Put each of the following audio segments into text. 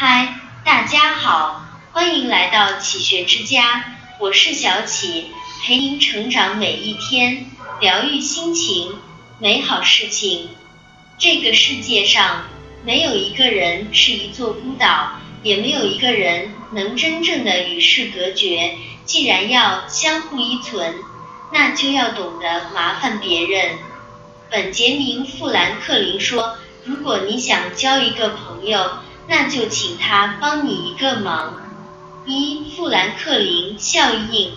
嗨，大家好，欢迎来到启学之家，我是小启，陪您成长每一天，疗愈心情，美好事情。这个世界上没有一个人是一座孤岛，也没有一个人能真正的与世隔绝。既然要相互依存，那就要懂得麻烦别人。本杰明·富兰克林说：“如果你想交一个朋友，那就请他帮你一个忙。一富兰克林效应，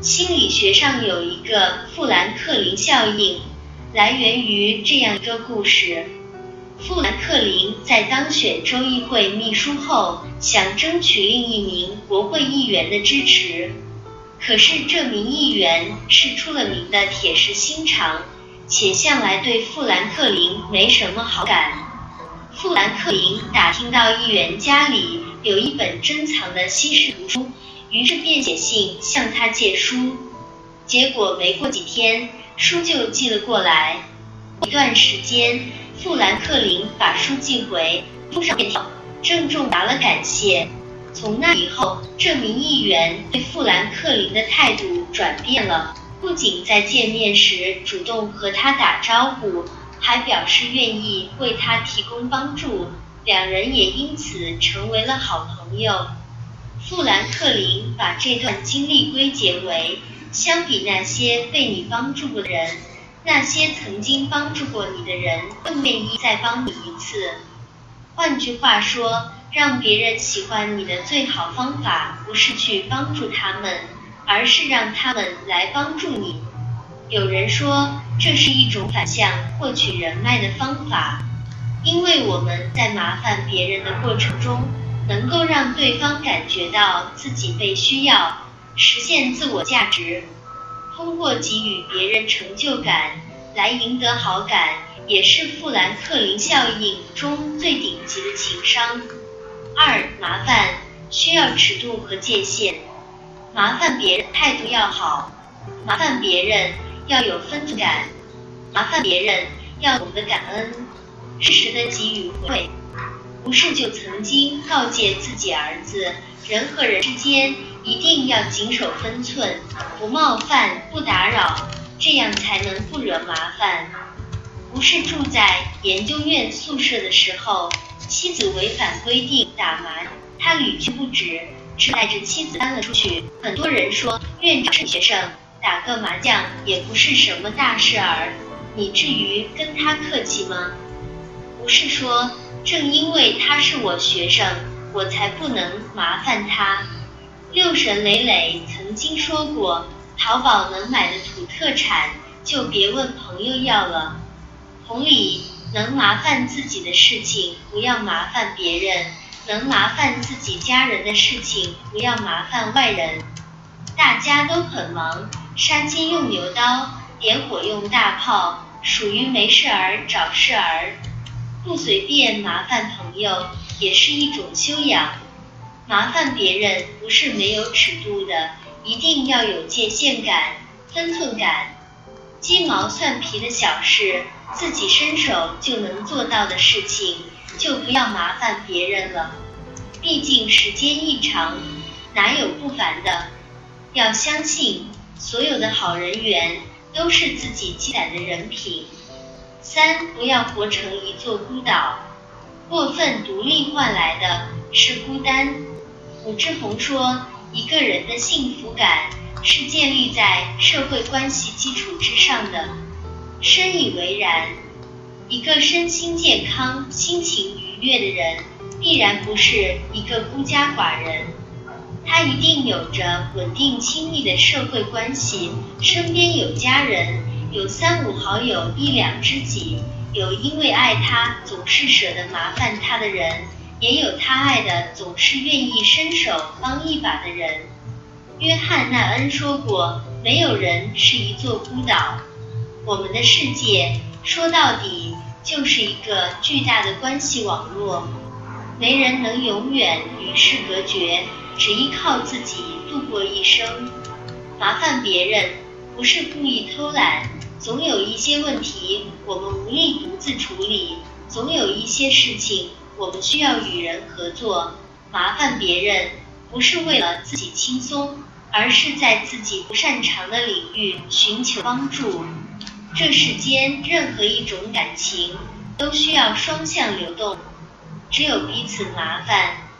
心理学上有一个富兰克林效应，来源于这样一个故事：富兰克林在当选州议会秘书后，想争取另一名国会议员的支持，可是这名议员是出了名的铁石心肠，且向来对富兰克林没什么好感。富兰克林打听到议员家里有一本珍藏的稀世图书，于是便写信向他借书。结果没过几天，书就寄了过来。一段时间，富兰克林把书寄回，封上便条，郑重答了感谢。从那以后，这名议员对富兰克林的态度转变了，不仅在见面时主动和他打招呼。还表示愿意为他提供帮助，两人也因此成为了好朋友。富兰克林把这段经历归结为：相比那些被你帮助过的人，那些曾经帮助过你的人更愿意再帮你一次。换句话说，让别人喜欢你的最好方法，不是去帮助他们，而是让他们来帮助你。有人说。这是一种反向获取人脉的方法，因为我们在麻烦别人的过程中，能够让对方感觉到自己被需要，实现自我价值。通过给予别人成就感来赢得好感，也是富兰克林效应中最顶级的情商。二，麻烦需要尺度和界限，麻烦别人态度要好，麻烦别人。要有分寸感，麻烦别人要懂得感恩，适时的给予回馈。不是就曾经告诫自己儿子，人和人之间一定要谨守分寸，不冒犯，不打扰，这样才能不惹麻烦。不是住在研究院宿舍的时候，妻子违反规定打麻，他屡劝不止，只带着妻子搬了出去。很多人说院长是学生。打个麻将也不是什么大事儿，你至于跟他客气吗？不是说正因为他是我学生，我才不能麻烦他。六神磊磊曾经说过，淘宝能买的土特产就别问朋友要了。同理，能麻烦自己的事情不要麻烦别人，能麻烦自己家人的事情不要麻烦外人。大家都很忙。杀鸡用牛刀，点火用大炮，属于没事儿找事儿，不随便麻烦朋友也是一种修养。麻烦别人不是没有尺度的，一定要有界限感、分寸感。鸡毛蒜皮的小事，自己伸手就能做到的事情，就不要麻烦别人了。毕竟时间一长，哪有不烦的？要相信。所有的好人缘都是自己积攒的人品。三，不要活成一座孤岛，过分独立换来的是孤单。武志红说，一个人的幸福感是建立在社会关系基础之上的，深以为然。一个身心健康、心情愉悦的人，必然不是一个孤家寡人。他一定有着稳定亲密的社会关系，身边有家人，有三五好友、一两知己，有因为爱他总是舍得麻烦他的人，也有他爱的总是愿意伸手帮一把的人。约翰奈恩说过：“没有人是一座孤岛，我们的世界说到底就是一个巨大的关系网络，没人能永远与世隔绝。”只依靠自己度过一生，麻烦别人不是故意偷懒，总有一些问题我们无力独自处理，总有一些事情我们需要与人合作，麻烦别人，不是为了自己轻松，而是在自己不擅长的领域寻求帮助。这世间任何一种感情都需要双向流动，只有彼此麻烦，